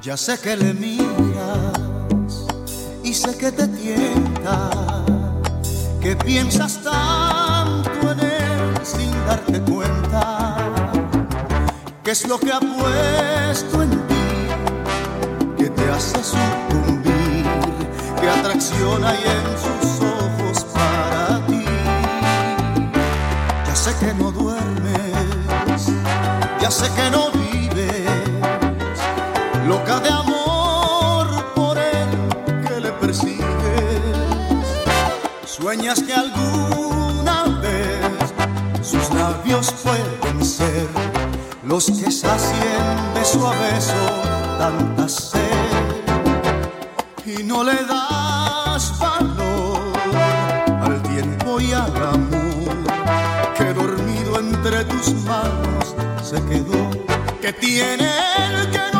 Ya sé que le miras y sé que te tienta, que piensas tanto en él sin darte cuenta, que es lo que ha puesto en ti, que te hace sucumbir, que atracción hay en sus ojos para ti. Ya sé que no ya que no loca de amor por él que le persigues. Sueñas que alguna vez sus labios pueden ser los que sacien beso a beso tanta sed y no le das valor al tiempo y al amor que dormido entre tus manos se quedó. Que tiene el que no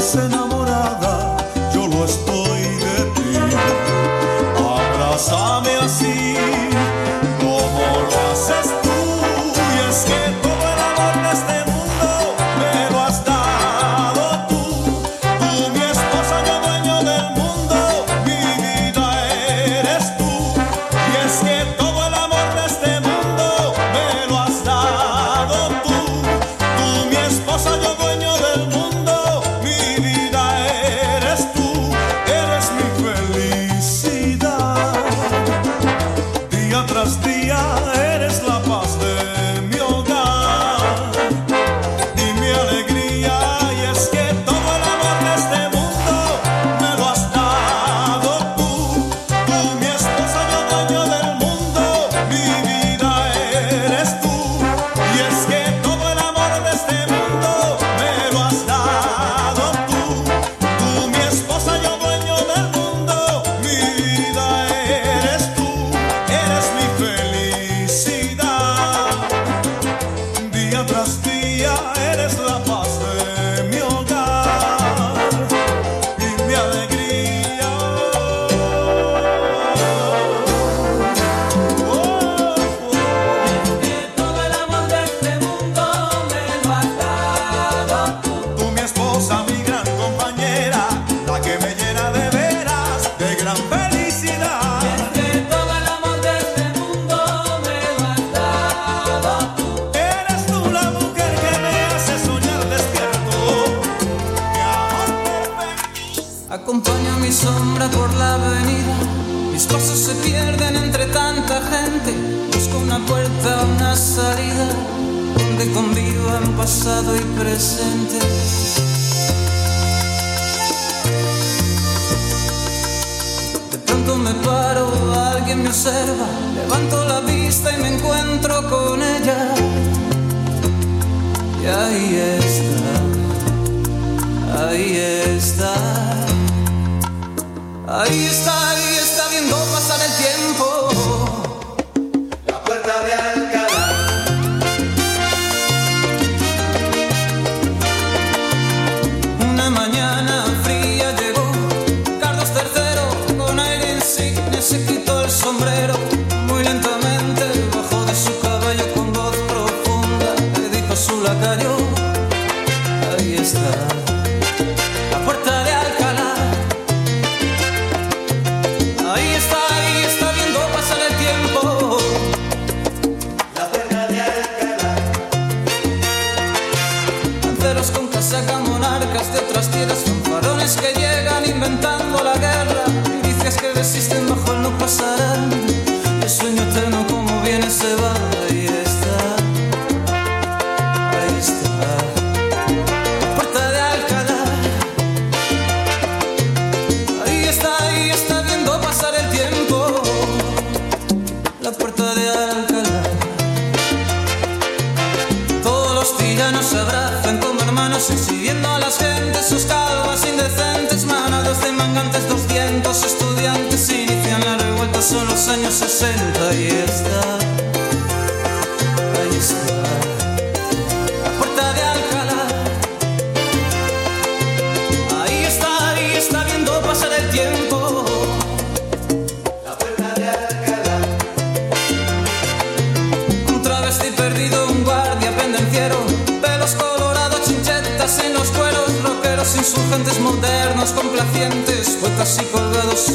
Sen ama me paro, alguien me observa, levanto la vista y me encuentro con ella. Y ahí está, ahí está, ahí está, ahí está viendo pasar el tiempo. La puerta de estén bajo no pasarán. El sueño eterno como viene se va. años 60 y está, ahí está, la puerta de Alcalá. Ahí está, ahí está viendo pasar el tiempo. La puerta de Alcalá. Un travesti perdido, un guardia pendenciero, pelos colorados, chinchetas en los cueros, rockeros insurgentes modernos, complacientes, poetas y colgados.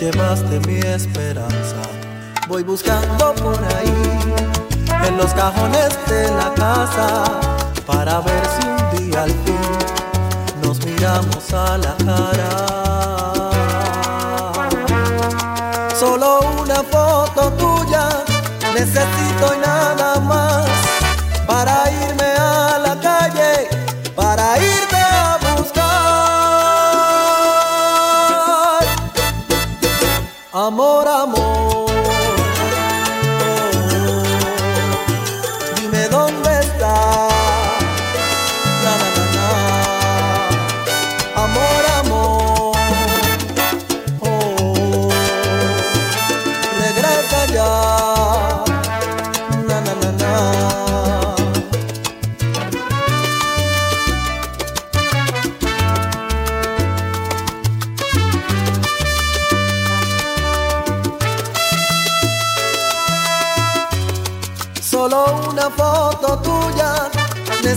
llevaste mi esperanza. Voy buscando por ahí, en los cajones de la casa, para ver si un día al fin nos miramos a la cara. Solo una foto tuya necesito y nada más para irme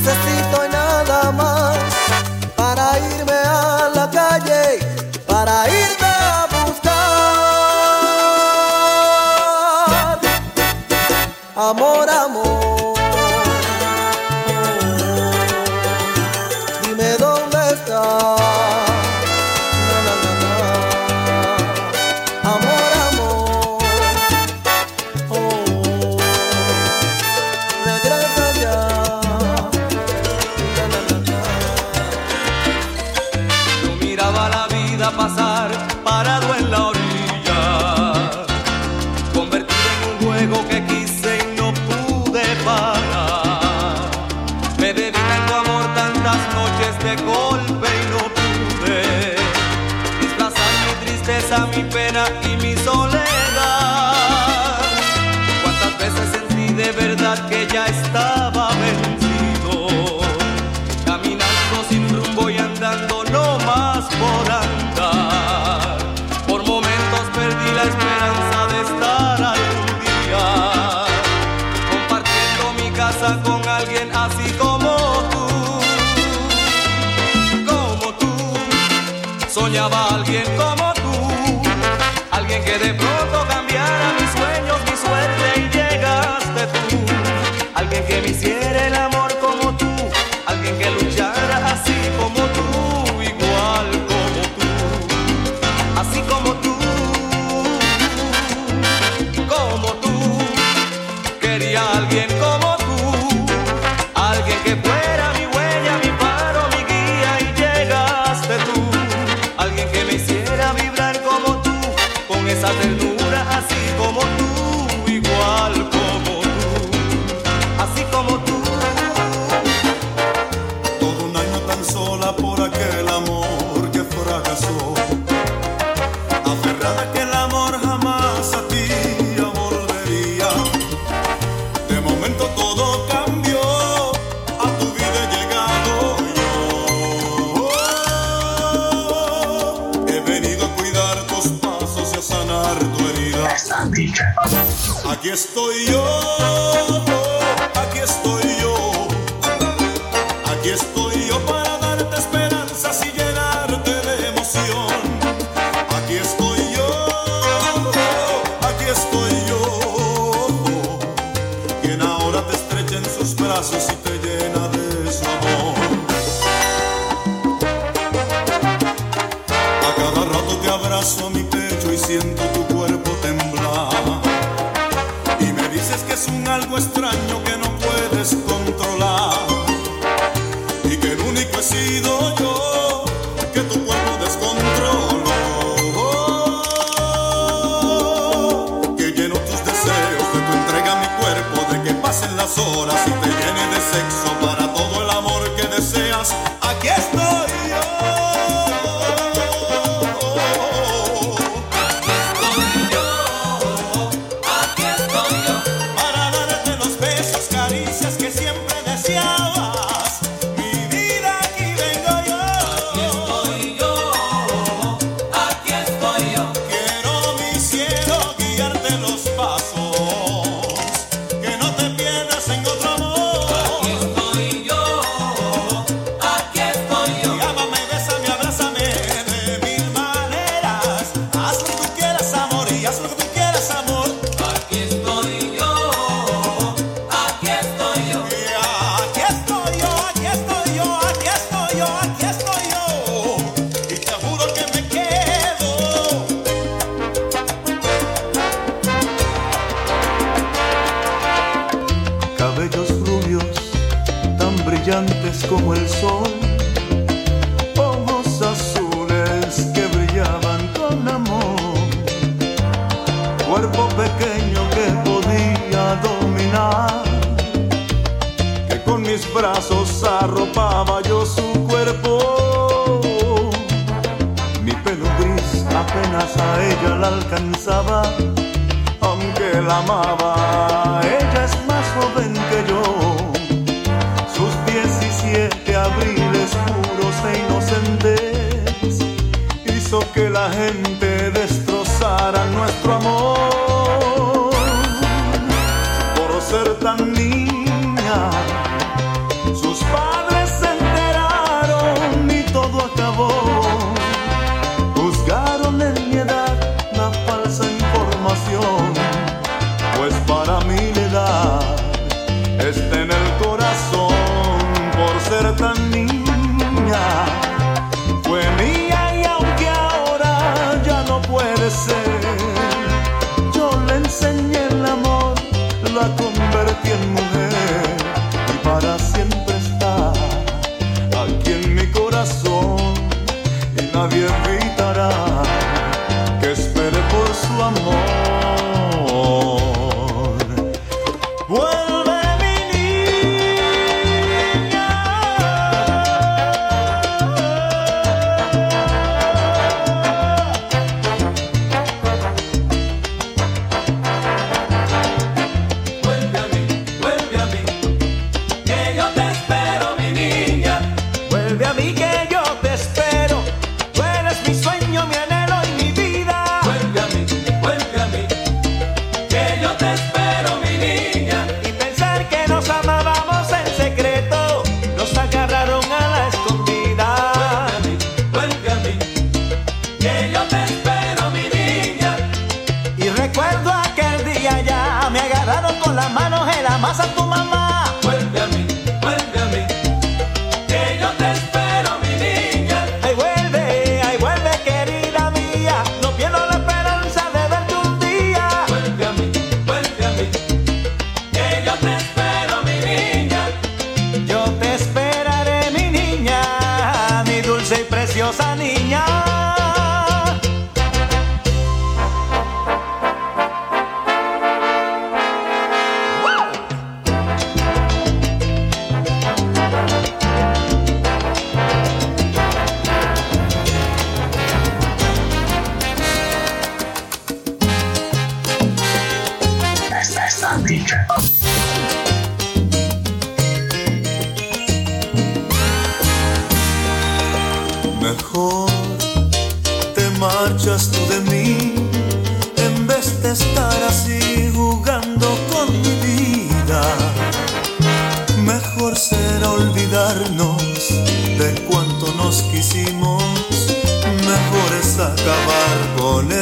necesito nada más para irme a la calle, para irme a buscar amor. con alguien así como tú. Como tú, soñaba alguien como tú. Alguien que de pronto cambiara mis sueños, mi suerte y llegaste tú. Alguien que me hiciera el amor. Aquí estoy yo. mis brazos arropaba yo su cuerpo. Mi pelo gris apenas a ella la alcanzaba, aunque la amaba. Ella es más joven que yo. Sus 17 abriles puros e inocentes hizo que la gente destrozara nuestro amor. las manos en la masa tu mamá.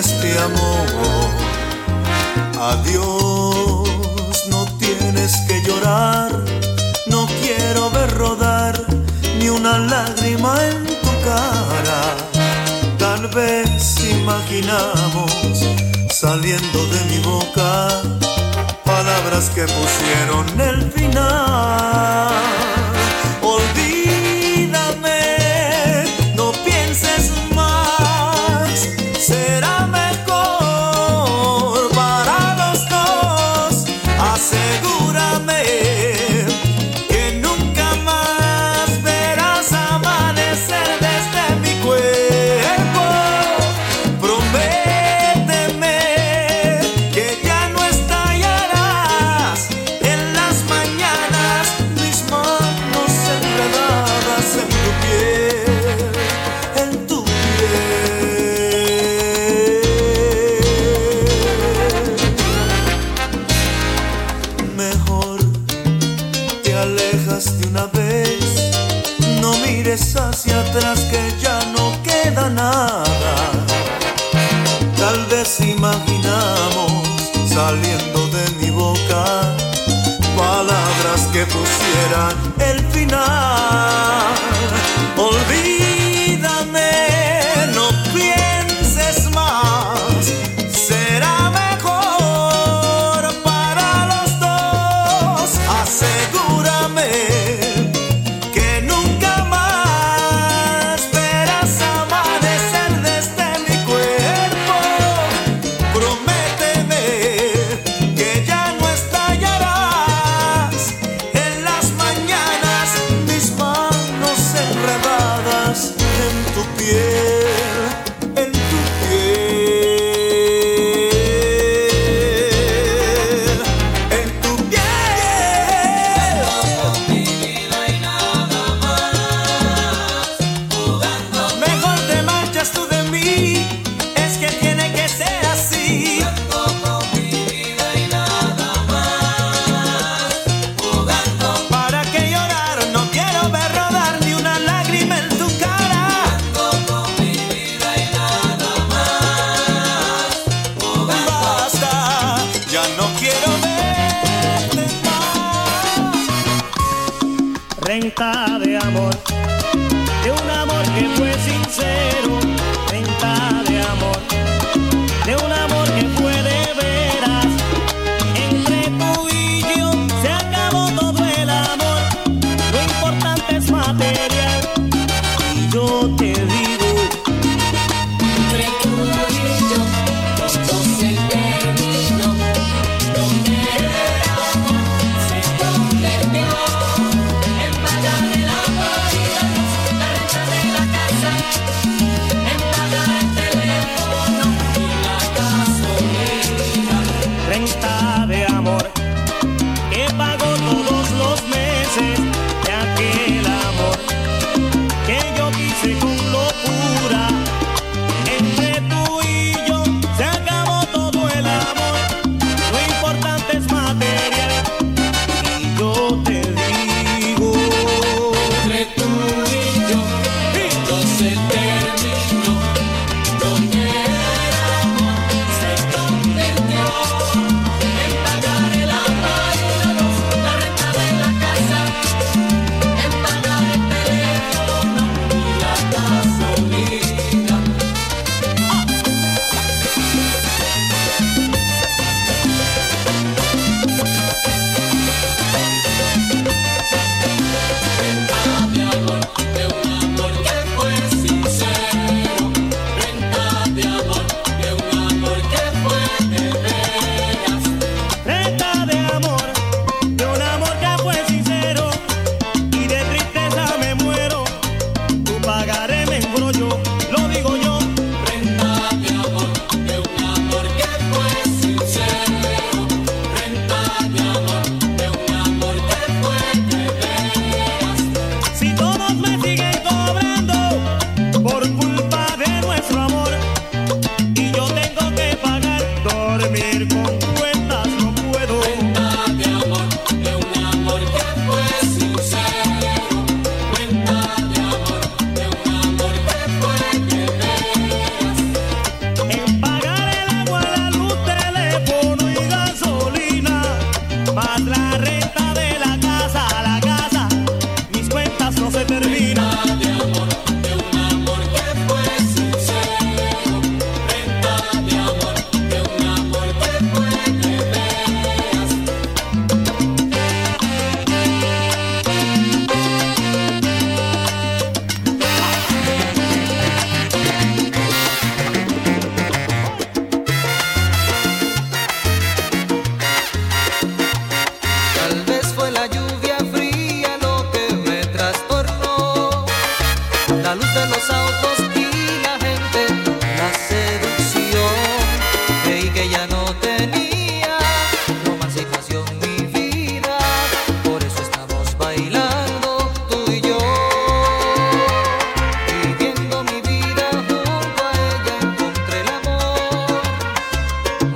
este amor. Adiós, no tienes que llorar, no quiero ver rodar ni una lágrima en tu cara. Tal vez imaginamos saliendo de mi boca palabras que pusieron el final.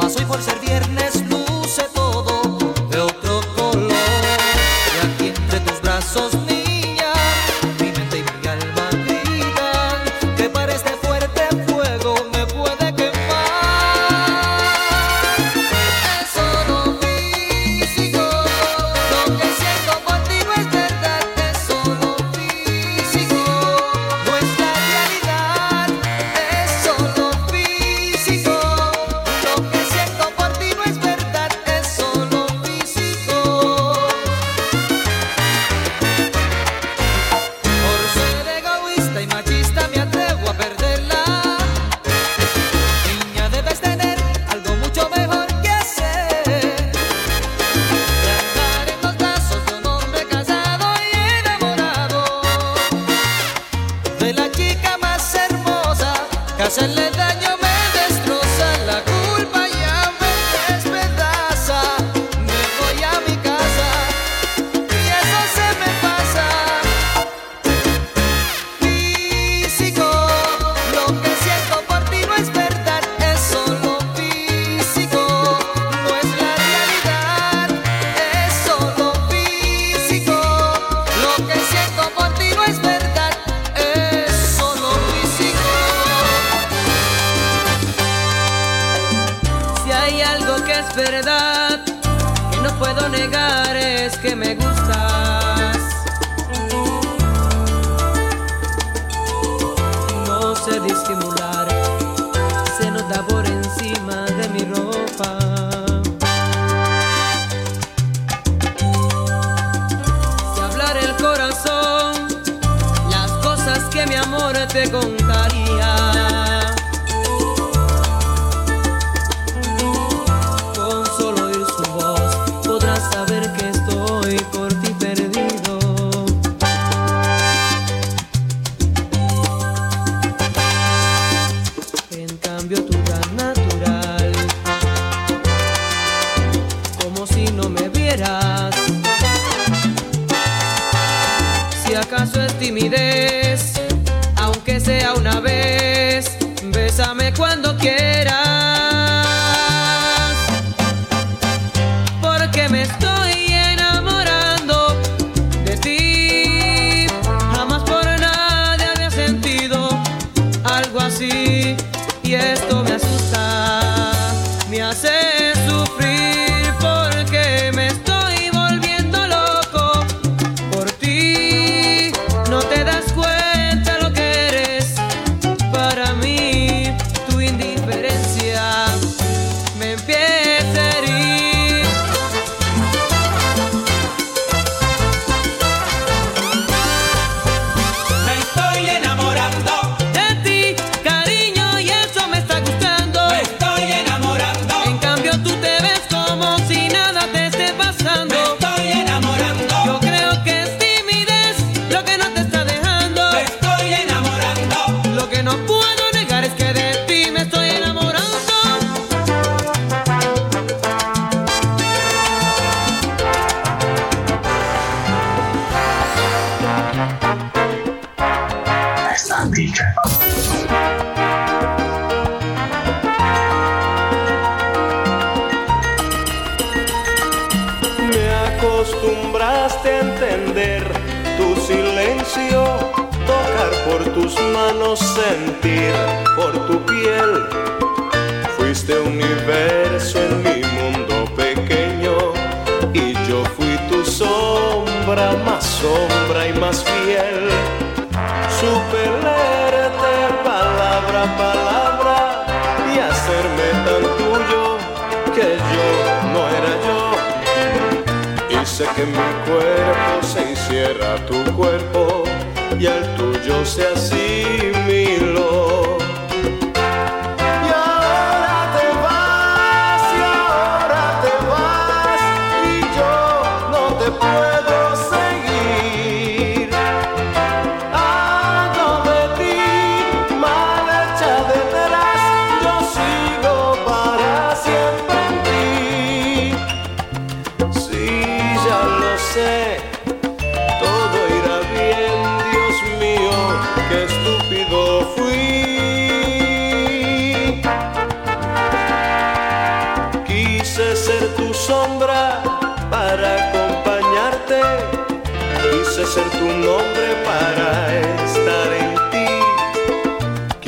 Que por supe palabra palabra y hacerme tan tuyo que yo no era yo. Hice que mi cuerpo se hiciera tu cuerpo y al tuyo se asimiló.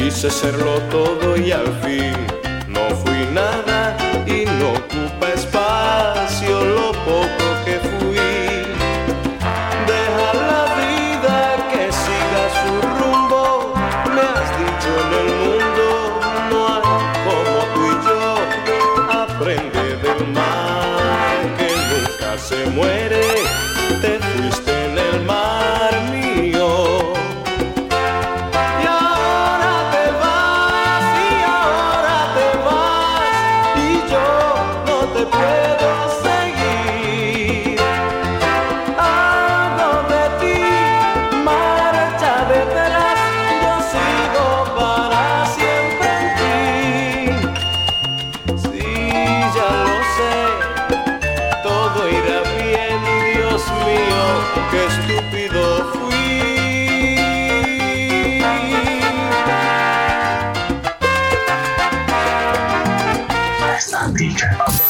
Quise serlo todo y al fin no fui nada y no ocupé Beach.